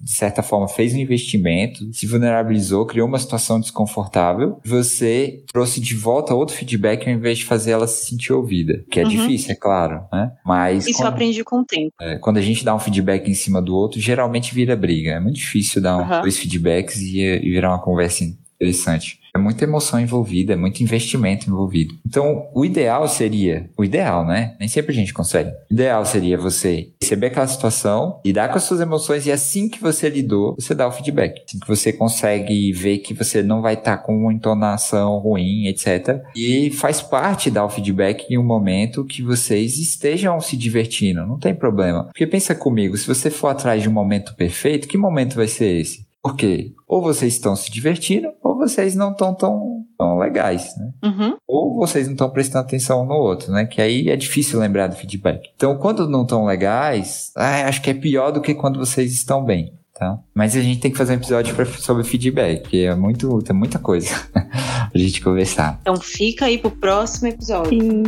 Speaker 2: de certa forma, fez um investimento, se vulnerabilizou, criou uma situação desconfortável, você trouxe de volta outro feedback ao invés de fazer ela se sentir ouvida. Que é uhum. difícil, é claro, né? Mas.
Speaker 4: Isso quando, eu aprendi com o tempo.
Speaker 2: É, quando a gente dá um feedback em cima do outro, geralmente vira briga. É muito difícil dar um, uhum. dois feedbacks e, e virar uma conversa interessante. É muita emoção envolvida, é muito investimento envolvido. Então, o ideal seria, o ideal, né? Nem sempre a gente consegue. O ideal seria você receber aquela situação, lidar com as suas emoções e assim que você lidou, você dá o feedback. Assim que você consegue ver que você não vai estar tá com uma entonação ruim, etc. E faz parte dar o feedback em um momento que vocês estejam se divertindo, não tem problema. Porque pensa comigo, se você for atrás de um momento perfeito, que momento vai ser esse? Porque ou vocês estão se divertindo, ou vocês não estão tão, tão legais, né?
Speaker 4: Uhum.
Speaker 2: Ou vocês não estão prestando atenção um no outro, né? Que aí é difícil lembrar do feedback. Então, quando não estão legais, ah, acho que é pior do que quando vocês estão bem. Tá? Mas a gente tem que fazer um episódio pra, sobre feedback, que é muito, tem muita coisa pra gente conversar.
Speaker 4: Então fica aí pro próximo episódio. Sim.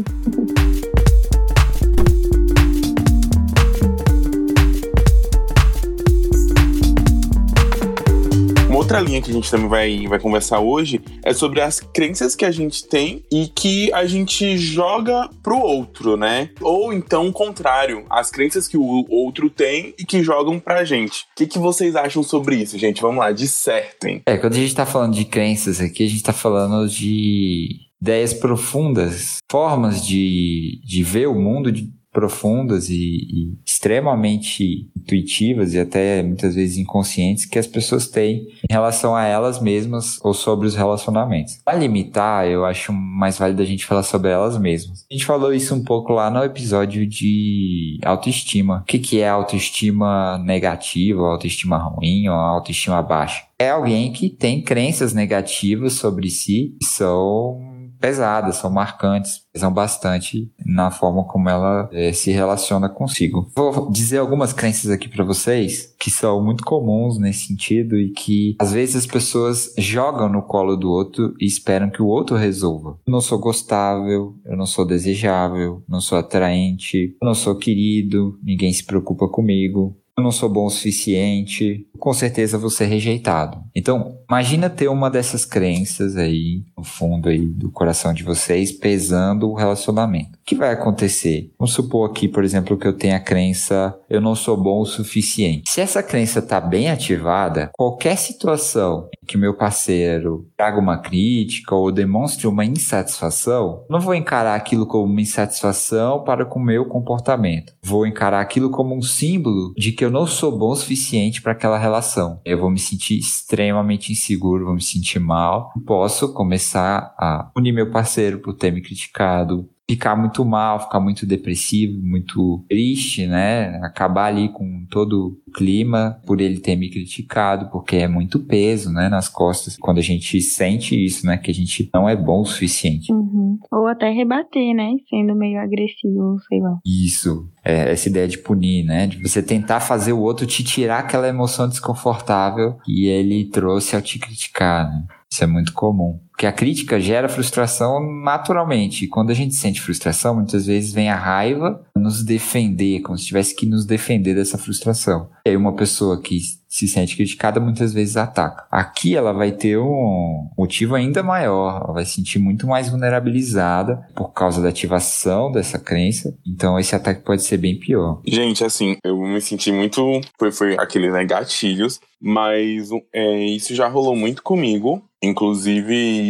Speaker 1: Outra linha que a gente também vai, vai conversar hoje é sobre as crenças que a gente tem e que a gente joga pro outro, né? Ou então o contrário, as crenças que o outro tem e que jogam pra gente. O que, que vocês acham sobre isso, gente? Vamos lá, dissertem.
Speaker 2: É, quando a gente tá falando de crenças aqui, a gente tá falando de ideias profundas, formas de, de ver o mundo de profundas e, e, extremamente intuitivas e até muitas vezes inconscientes que as pessoas têm em relação a elas mesmas ou sobre os relacionamentos. Para limitar, eu acho mais válido a gente falar sobre elas mesmas. A gente falou isso um pouco lá no episódio de autoestima. O que, que é autoestima negativa, autoestima ruim ou autoestima baixa? É alguém que tem crenças negativas sobre si que são pesadas, são marcantes, pesam bastante na forma como ela é, se relaciona consigo. Vou dizer algumas crenças aqui para vocês que são muito comuns nesse sentido e que às vezes as pessoas jogam no colo do outro e esperam que o outro resolva. Eu não sou gostável, eu não sou desejável, não sou atraente, eu não sou querido, ninguém se preocupa comigo, eu não sou bom o suficiente, com certeza vou ser rejeitado. Então, imagina ter uma dessas crenças aí no fundo aí do coração de vocês pesando o relacionamento. O que vai acontecer? Vamos supor aqui, por exemplo, que eu tenha a crença eu não sou bom o suficiente. Se essa crença está bem ativada, qualquer situação em que meu parceiro traga uma crítica ou demonstre uma insatisfação, não vou encarar aquilo como uma insatisfação para com o meu comportamento. Vou encarar aquilo como um símbolo de que eu não sou bom o suficiente para aquela relação. Eu vou me sentir extremamente inseguro, vou me sentir mal. Posso começar a unir meu parceiro por ter me criticado, ficar muito mal, ficar muito depressivo, muito triste, né? Acabar ali com todo o clima por ele ter me criticado, porque é muito peso, né, nas costas. Quando a gente sente isso, né, que a gente não é bom o suficiente.
Speaker 5: Uhum. Ou até rebater, né, sendo meio agressivo, sei lá.
Speaker 2: Isso. É, essa ideia de punir, né? De você tentar fazer o outro te tirar aquela emoção desconfortável que ele trouxe ao te criticar, né? Isso é muito comum. Porque a crítica gera frustração naturalmente. E quando a gente sente frustração, muitas vezes vem a raiva nos defender, como se tivesse que nos defender dessa frustração. E aí uma pessoa que se sente criticada muitas vezes ataca. Aqui ela vai ter um motivo ainda maior, ela vai se sentir muito mais vulnerabilizada por causa da ativação dessa crença. Então esse ataque pode ser bem pior.
Speaker 1: Gente, assim, eu me senti muito. Foi, foi aquele, né, gatilhos, mas é, isso já rolou muito comigo. Inclusive,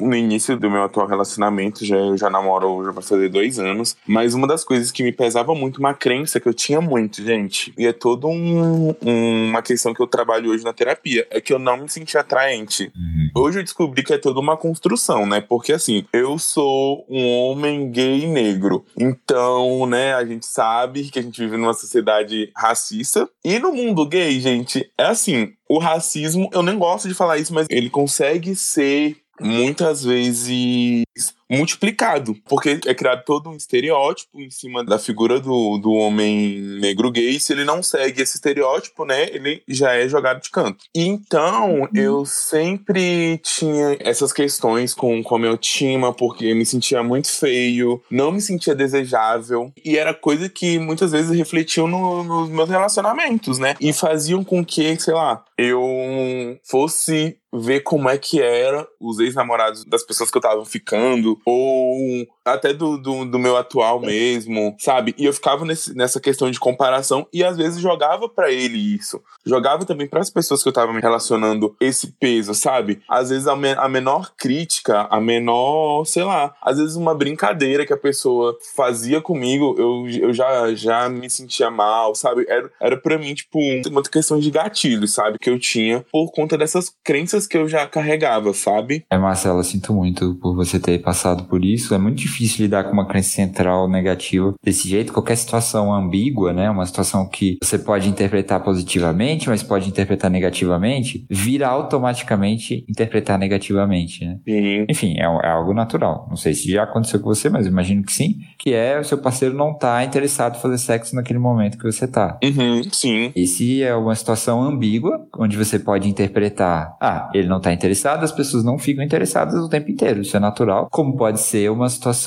Speaker 1: no início do meu atual relacionamento, já, eu já namoro, já vai fazer dois anos. Mas uma das coisas que me pesava muito, uma crença que eu tinha muito, gente, e é toda um, um, uma questão que eu trabalho hoje na terapia, é que eu não me sentia atraente. Uhum. Hoje eu descobri que é toda uma construção, né? Porque assim, eu sou um homem gay negro. Então, né, a gente sabe que a gente vive numa sociedade racista. E no mundo gay, gente, é assim, o racismo, eu nem gosto de falar isso, mas ele consegue ser muitas vezes multiplicado, porque é criado todo um estereótipo em cima da figura do, do homem negro gay. Se ele não segue esse estereótipo, né, ele já é jogado de canto. Então, uhum. eu sempre tinha essas questões com, com a minha autoestima, porque me sentia muito feio, não me sentia desejável, e era coisa que muitas vezes refletiam no, nos meus relacionamentos, né? E faziam com que, sei lá, eu fosse ver como é que era os ex-namorados das pessoas que eu tava ficando, ou até do, do, do, meu atual mesmo, sabe? E eu ficava nesse, nessa questão de comparação e às vezes jogava para ele isso. Jogava também para as pessoas que eu tava me relacionando esse peso, sabe? Às vezes a, me, a menor crítica, a menor, sei lá, às vezes uma brincadeira que a pessoa fazia comigo, eu, eu já, já me sentia mal, sabe? Era, era pra mim, tipo, uma questão de gatilho, sabe? Que eu tinha por conta dessas crenças que eu já carregava, sabe?
Speaker 2: É, Marcela, sinto muito por você ter passado por isso. É muito difícil lidar com uma crença central negativa desse jeito. Qualquer situação ambígua, né? Uma situação que você pode interpretar positivamente, mas pode interpretar negativamente, vira automaticamente interpretar negativamente, né?
Speaker 1: Sim.
Speaker 2: Enfim, é, é, algo natural. Não sei se já aconteceu com você, mas imagino que sim. Que é o seu parceiro não tá interessado em fazer sexo naquele momento que você tá.
Speaker 1: Uhum, sim.
Speaker 2: Esse é uma situação ambígua, onde você pode interpretar, ah, ele não tá interessado, as pessoas não ficam interessadas o tempo inteiro. Isso é natural. Como pode ser uma situação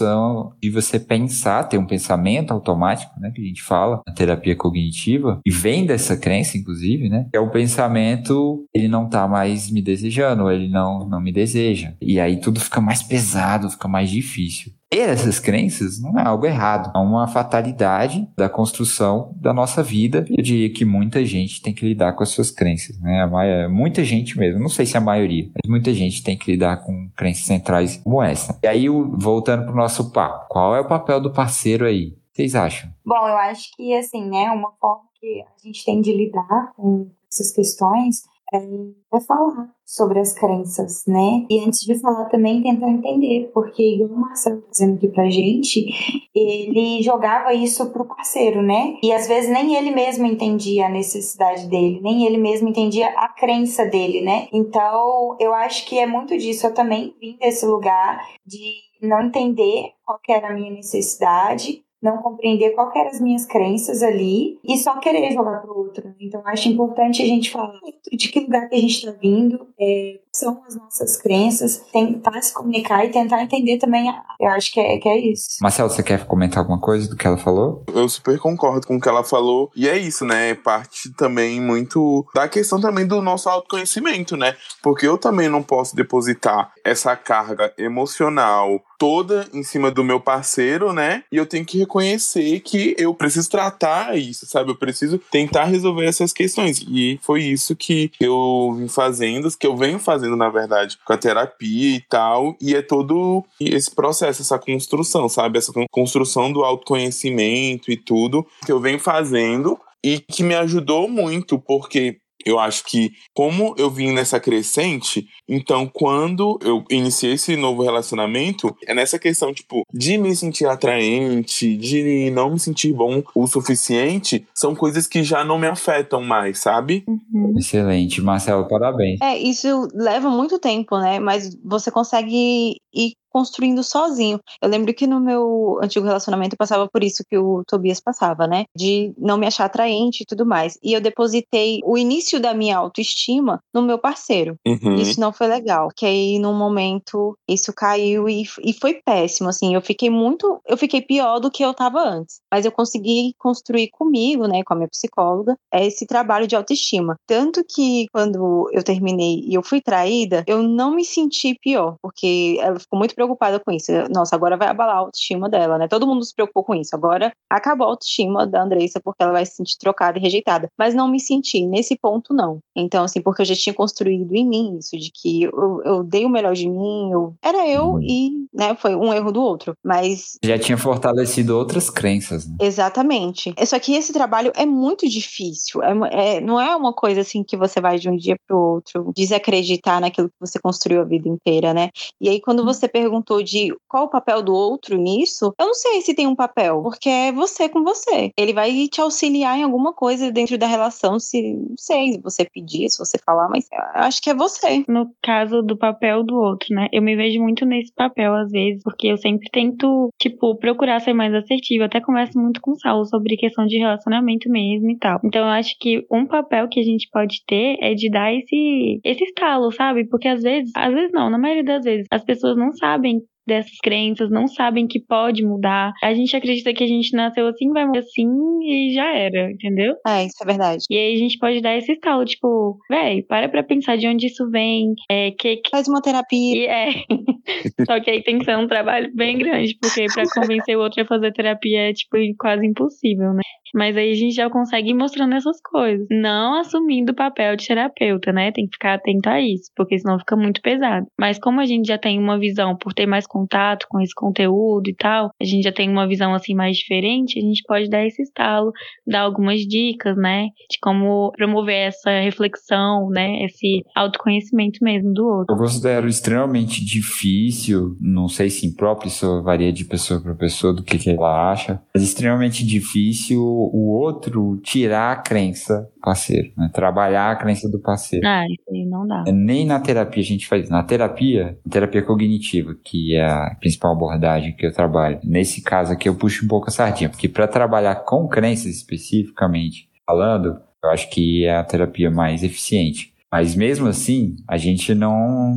Speaker 2: de você pensar, ter um pensamento automático, né, que a gente fala na terapia cognitiva, e vem dessa crença, inclusive, né, é o pensamento, ele não tá mais me desejando, ele não, não me deseja. E aí tudo fica mais pesado, fica mais difícil ter essas crenças não é algo errado, é uma fatalidade da construção da nossa vida. Eu diria que muita gente tem que lidar com as suas crenças, né? Muita gente mesmo, não sei se a maioria, mas muita gente tem que lidar com crenças centrais como essa. E aí, voltando pro nosso papo, qual é o papel do parceiro aí? Vocês acham?
Speaker 3: Bom, eu acho que assim, né, uma forma que a gente tem de lidar com essas questões é, falar sobre as crenças, né? E antes de falar também tentar entender, porque igual o Marcelo tá dizendo aqui pra gente, ele jogava isso pro parceiro, né? E às vezes nem ele mesmo entendia a necessidade dele, nem ele mesmo entendia a crença dele, né? Então, eu acho que é muito disso. Eu também vim desse lugar de não entender qual era a minha necessidade, não compreender qual eram as minhas crenças ali e só querer jogar pro outro. Né? Então, acho importante a gente falar de que lugar que a gente está vindo, é, são as nossas crenças, tentar se comunicar e tentar entender também. Eu acho que é, que é isso.
Speaker 2: Marcelo, você quer comentar alguma coisa do que ela falou?
Speaker 1: Eu super concordo com o que ela falou. E é isso, né? É parte também muito da questão também do nosso autoconhecimento, né? Porque eu também não posso depositar essa carga emocional toda em cima do meu parceiro, né? E eu tenho que reconhecer que eu preciso tratar isso, sabe? Eu preciso tentar resolver essas questões. E foi isso que eu vim fazendo, que eu venho fazendo, na verdade, com a terapia e tal. E é todo esse processo, essa construção, sabe? Essa construção do autoconhecimento e tudo que eu venho fazendo e que me ajudou muito, porque eu acho que, como eu vim nessa crescente, então quando eu iniciei esse novo relacionamento, é nessa questão, tipo, de me sentir atraente, de não me sentir bom o suficiente, são coisas que já não me afetam mais, sabe?
Speaker 2: Uhum. Excelente, Marcelo, parabéns.
Speaker 4: É, isso leva muito tempo, né? Mas você consegue ir construindo sozinho. Eu lembro que no meu antigo relacionamento eu passava por isso que o Tobias passava, né? De não me achar atraente e tudo mais. E eu depositei o início da minha autoestima no meu parceiro.
Speaker 1: Uhum.
Speaker 4: Isso não foi legal. Que aí, num momento, isso caiu e, e foi péssimo, assim. Eu fiquei muito... Eu fiquei pior do que eu tava antes. Mas eu consegui construir comigo, né, com a minha psicóloga, esse trabalho de autoestima. Tanto que, quando eu terminei e eu fui traída, eu não me senti pior. Porque ela ficou muito preocupada com isso. Nossa, agora vai abalar a autoestima dela, né? Todo mundo se preocupou com isso. Agora acabou a autoestima da Andressa porque ela vai se sentir trocada e rejeitada. Mas não me senti, nesse ponto não. Então, assim, porque eu já tinha construído em mim isso, de que eu, eu dei o melhor de mim, eu, era eu uhum. e, né, foi um erro do outro. Mas.
Speaker 2: Já tinha fortalecido outras crenças, né?
Speaker 4: Exatamente. Só que esse trabalho é muito difícil. É, é, não é uma coisa assim que você vai de um dia pro outro desacreditar naquilo que você construiu a vida inteira, né? E aí, quando você pergunta perguntou de qual o papel do outro nisso, eu não sei se tem um papel, porque é você com você. Ele vai te auxiliar em alguma coisa dentro da relação, se não sei, se você pedir, se você falar, mas acho que é você.
Speaker 5: No caso do papel do outro, né? Eu me vejo muito nesse papel às vezes, porque eu sempre tento, tipo, procurar ser mais assertiva. Até converso muito com o Saulo sobre questão de relacionamento mesmo e tal. Então eu acho que um papel que a gente pode ter é de dar esse, esse estalo, sabe? Porque às vezes, às vezes não, na maioria das vezes, as pessoas não sabem been dessas crenças, não sabem que pode mudar. A gente acredita que a gente nasceu assim, vai morrer assim e já era, entendeu?
Speaker 4: É, isso é verdade.
Speaker 5: E aí a gente pode dar esse estalo, tipo, véi, para pra pensar de onde isso vem, é, que...
Speaker 4: Faz uma terapia.
Speaker 5: E é. Só que aí tem que ser um trabalho bem grande, porque pra convencer o outro a fazer terapia é, tipo, quase impossível, né? Mas aí a gente já consegue ir mostrando essas coisas. Não assumindo o papel de terapeuta, né? Tem que ficar atento a isso, porque senão fica muito pesado. Mas como a gente já tem uma visão, por ter mais contato com esse conteúdo e tal, a gente já tem uma visão assim mais diferente, a gente pode dar esse estalo, dar algumas dicas, né? De como promover essa reflexão, né? Esse autoconhecimento mesmo do outro.
Speaker 2: Eu considero extremamente difícil, não sei se impróprio, isso varia de pessoa para pessoa do que, que ela acha, mas extremamente difícil o outro tirar a crença do parceiro, né? trabalhar a crença do parceiro.
Speaker 5: Ah, isso aí não dá.
Speaker 2: Nem na terapia a gente faz. Na terapia, terapia cognitiva, que é a principal abordagem que eu trabalho. Nesse caso aqui eu puxo um pouco a sardinha, porque para trabalhar com crenças especificamente falando, eu acho que é a terapia mais eficiente. Mas mesmo assim, a gente não,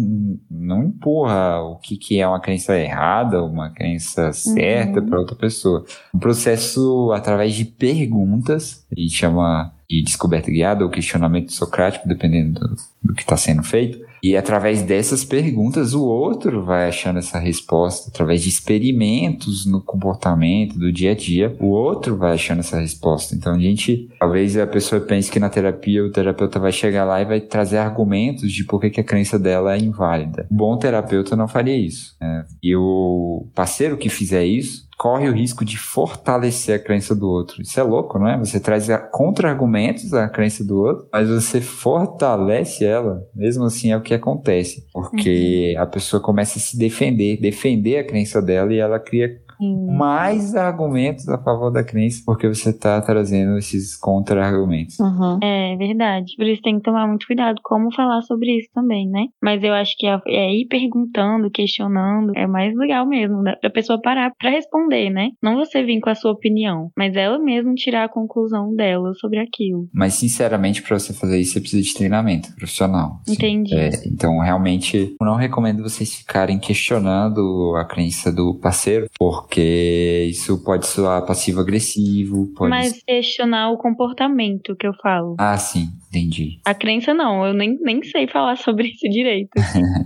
Speaker 2: não empurra o que, que é uma crença errada, uma crença certa uhum. para outra pessoa. O processo, através de perguntas, a gente chama de descoberta guiada ou questionamento socrático, dependendo do, do que está sendo feito. E através dessas perguntas, o outro vai achando essa resposta, através de experimentos no comportamento do dia a dia, o outro vai achando essa resposta. Então a gente, talvez a pessoa pense que na terapia o terapeuta vai chegar lá e vai trazer argumentos de por que, que a crença dela é inválida. O bom terapeuta não faria isso. Né? E o parceiro que fizer isso, corre o risco de fortalecer a crença do outro. Isso é louco, não é? Você traz contra-argumentos à crença do outro, mas você fortalece ela. Mesmo assim é o que acontece. Porque uhum. a pessoa começa a se defender, defender a crença dela e ela cria mais argumentos a favor da crença, porque você está trazendo esses contra-argumentos.
Speaker 5: Uhum. É verdade. Por isso tem que tomar muito cuidado como falar sobre isso também, né? Mas eu acho que é ir perguntando, questionando, é mais legal mesmo, da pessoa parar para responder, né? Não você vir com a sua opinião, mas ela mesma tirar a conclusão dela sobre aquilo.
Speaker 2: Mas, sinceramente, para você fazer isso, você precisa de treinamento profissional.
Speaker 5: Assim. Entendi.
Speaker 2: É, então, realmente, eu não recomendo vocês ficarem questionando a crença do parceiro, porque porque isso pode soar passivo-agressivo. Pode...
Speaker 5: Mas questionar o comportamento que eu falo.
Speaker 2: Ah, sim, entendi.
Speaker 5: A crença não, eu nem, nem sei falar sobre isso direito.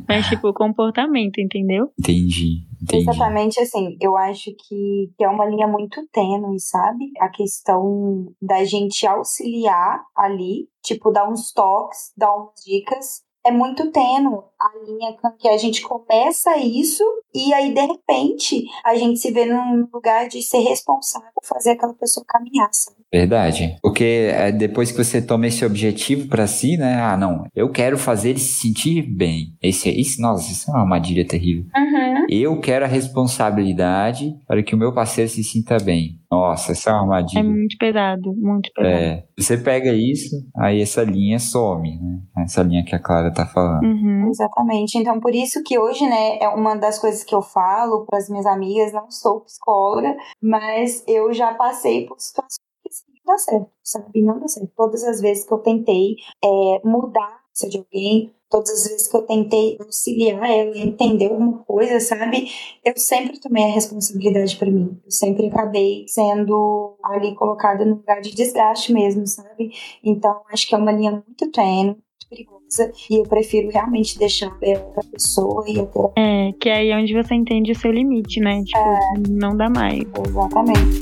Speaker 5: Mas, tipo, o comportamento, entendeu?
Speaker 2: Entendi. Entendi.
Speaker 3: Exatamente assim, eu acho que, que é uma linha muito tênue, sabe? A questão da gente auxiliar ali, tipo, dar uns toques, dar umas dicas, é muito tênue a linha com que a gente começa isso e aí de repente a gente se vê num lugar de ser responsável por fazer aquela pessoa caminhar. Sabe?
Speaker 2: Verdade. Porque é, depois que você toma esse objetivo para si, né? Ah, não, eu quero fazer ele se sentir bem. Esse, esse, nossa, isso é uma armadilha terrível.
Speaker 3: Uhum.
Speaker 2: Eu quero a responsabilidade para que o meu parceiro se sinta bem. Nossa, essa é uma armadilha.
Speaker 5: É muito pesado, muito pesado.
Speaker 2: É, você pega isso, aí essa linha some, né? Essa linha que a Clara tá falando.
Speaker 5: Uhum.
Speaker 3: Exatamente. Então, por isso que hoje, né, é uma das coisas que eu falo para as minhas amigas, não sou psicóloga, mas eu já passei por situações que não dá certo, sabe? Não dá certo. Todas as vezes que eu tentei é, mudar a de alguém, todas as vezes que eu tentei auxiliar ela entender alguma coisa, sabe? Eu sempre tomei a responsabilidade para mim. Eu sempre acabei sendo ali colocada no lugar de desgaste mesmo, sabe? Então, acho que é uma linha muito tênue, perigosa e eu prefiro realmente deixar a pessoa e até.
Speaker 5: É, que é aí onde você entende o seu limite, né? Tipo, é, não dá mais.
Speaker 3: Exatamente.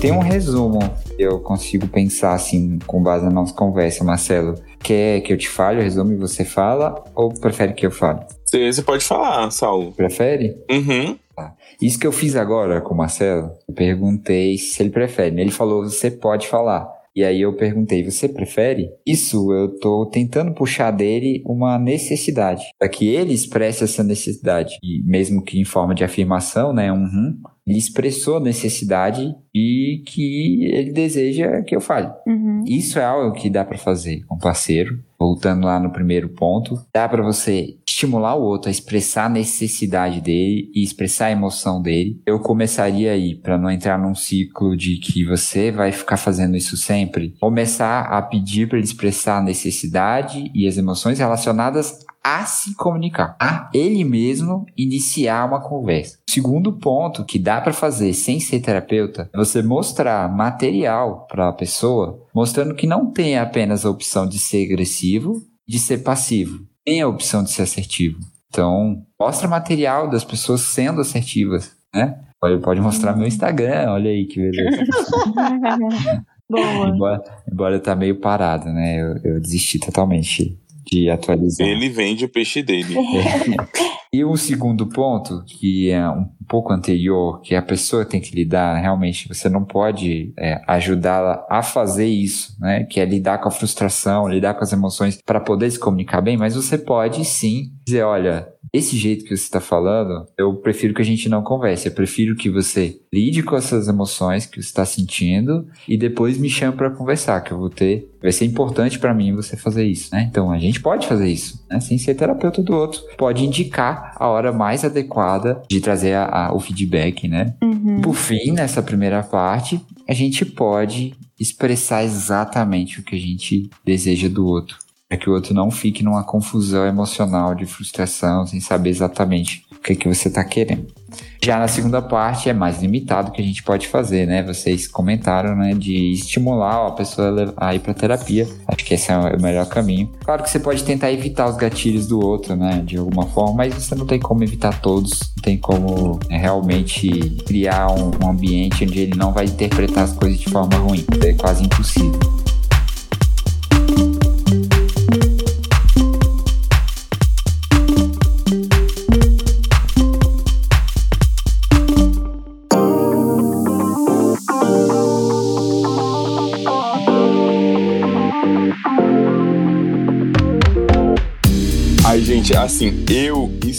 Speaker 2: Tem um resumo que eu consigo pensar assim, com base na nossa conversa, Marcelo. Quer que eu te fale o resumo e você fala? Ou prefere que eu fale?
Speaker 1: Você pode falar, Saulo.
Speaker 2: Prefere?
Speaker 1: Uhum.
Speaker 2: Tá. Isso que eu fiz agora com o Marcelo, eu perguntei se ele prefere. Ele falou, você pode falar. E aí eu perguntei, você prefere? Isso eu tô tentando puxar dele uma necessidade, para que ele expresse essa necessidade, e mesmo que em forma de afirmação, né, uhum, ele expressou a necessidade e que ele deseja que eu fale.
Speaker 5: Uhum.
Speaker 2: Isso é algo que dá para fazer com parceiro. Voltando lá no primeiro ponto, dá para você estimular o outro a expressar a necessidade dele e expressar a emoção dele. Eu começaria aí, para não entrar num ciclo de que você vai ficar fazendo isso sempre, começar a pedir para ele expressar a necessidade e as emoções relacionadas a se comunicar, a ele mesmo iniciar uma conversa. O segundo ponto que dá para fazer sem ser terapeuta é você mostrar material para a pessoa, mostrando que não tem apenas a opção de ser agressivo, de ser passivo, tem a opção de ser assertivo. Então, mostra material das pessoas sendo assertivas, né? Pode, pode mostrar meu Instagram, olha aí que beleza.
Speaker 5: Boa.
Speaker 2: embora, embora tá meio parado, né? Eu, eu desisti totalmente de atualizar.
Speaker 1: Ele vende o peixe dele.
Speaker 2: E um segundo ponto, que é um pouco anterior, que a pessoa tem que lidar, realmente, você não pode é, ajudá-la a fazer isso, né? Que é lidar com a frustração, lidar com as emoções para poder se comunicar bem, mas você pode sim dizer, olha, esse jeito que você está falando, eu prefiro que a gente não converse. Eu prefiro que você lide com essas emoções que você está sentindo e depois me chame para conversar, que eu vou ter. Vai ser importante para mim você fazer isso, né? Então a gente pode fazer isso, né? Sem ser terapeuta do outro. Pode indicar a hora mais adequada de trazer a, a, o feedback, né?
Speaker 5: Uhum.
Speaker 2: Por fim, nessa primeira parte, a gente pode expressar exatamente o que a gente deseja do outro. Para que o outro não fique numa confusão emocional de frustração, sem saber exatamente o que, que você está querendo. Já na segunda parte é mais limitado o que a gente pode fazer, né? Vocês comentaram, né, de estimular a pessoa a ir para terapia. Acho que esse é o melhor caminho. Claro que você pode tentar evitar os gatilhos do outro, né, de alguma forma, mas você não tem como evitar todos. Não tem como né, realmente criar um, um ambiente onde ele não vai interpretar as coisas de forma ruim. É quase impossível.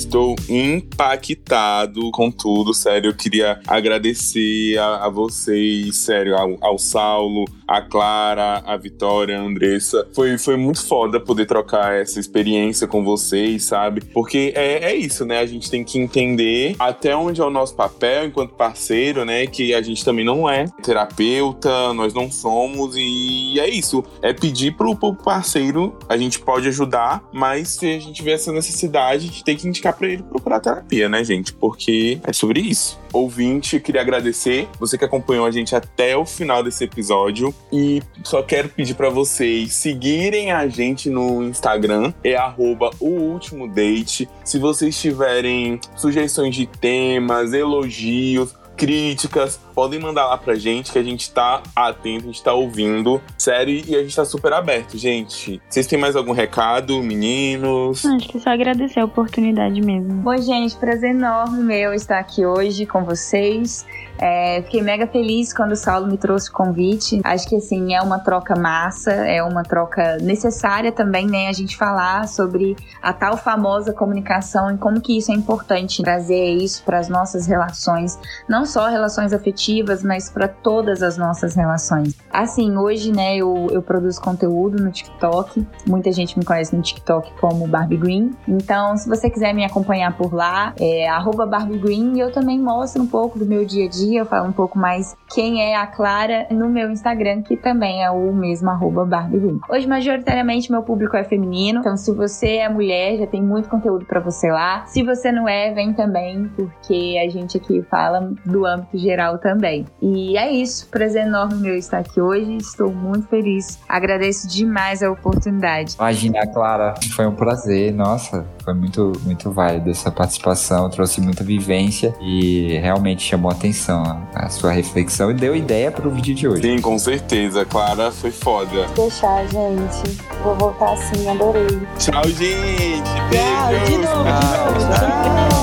Speaker 1: Estou impactado com tudo, sério. Eu queria agradecer a, a vocês, sério, ao, ao Saulo, a Clara, a Vitória, a Andressa. Foi, foi muito foda poder trocar essa experiência com vocês, sabe? Porque é, é isso, né? A gente tem que entender até onde é o nosso papel enquanto parceiro, né? Que a gente também não é terapeuta, nós não somos, e é isso. É pedir pro, pro parceiro, a gente pode ajudar, mas se a gente tiver essa necessidade, a gente tem que indicar pra ele procurar terapia, né, gente? Porque é sobre isso. Ouvinte, queria agradecer você que acompanhou a gente até o final desse episódio e só quero pedir pra vocês seguirem a gente no Instagram, é arroba o último date. Se vocês tiverem sugestões de temas, elogios, críticas, podem mandar lá pra gente que a gente tá atento, a gente tá ouvindo. Sério, e a gente tá super aberto, gente. Vocês têm mais algum recado, meninos?
Speaker 5: Acho que só agradecer a oportunidade mesmo.
Speaker 3: Bom, gente, prazer enorme meu estar aqui hoje com vocês. É, fiquei mega feliz quando o Saulo me trouxe o convite. Acho que assim é uma troca massa, é uma troca necessária também, né? A gente falar sobre a tal famosa comunicação e como que isso é importante trazer isso para as nossas relações, não só relações afetivas, mas para todas as nossas relações. Assim, hoje, né, eu, eu produzo conteúdo no TikTok. Muita gente me conhece no TikTok como Barbie Green. Então, se você quiser me acompanhar por lá, é Barbie Green e eu também mostro um pouco do meu dia a dia, eu falo um pouco mais quem é a Clara no meu Instagram, que também é o mesmo arroba Barbie Green. Hoje, majoritariamente, meu público é feminino, então se você é mulher, já tem muito conteúdo para você lá. Se você não é, vem também, porque a gente aqui fala do âmbito geral também. E é isso, prazer enorme meu estar aqui hoje, estou muito feliz. Agradeço demais a oportunidade.
Speaker 2: Imagina, Clara, foi um prazer, nossa, foi muito, muito válido essa participação, trouxe muita vivência e realmente chamou atenção a, sua reflexão e deu ideia para o vídeo de hoje.
Speaker 1: Sim, com certeza, Clara, foi foda.
Speaker 3: Deixar, gente. Vou voltar assim, adorei.
Speaker 1: Tchau, gente.
Speaker 4: Tchau,
Speaker 1: Beijo.
Speaker 4: de novo, de novo.
Speaker 2: Tchau.
Speaker 3: Tchau, tchau.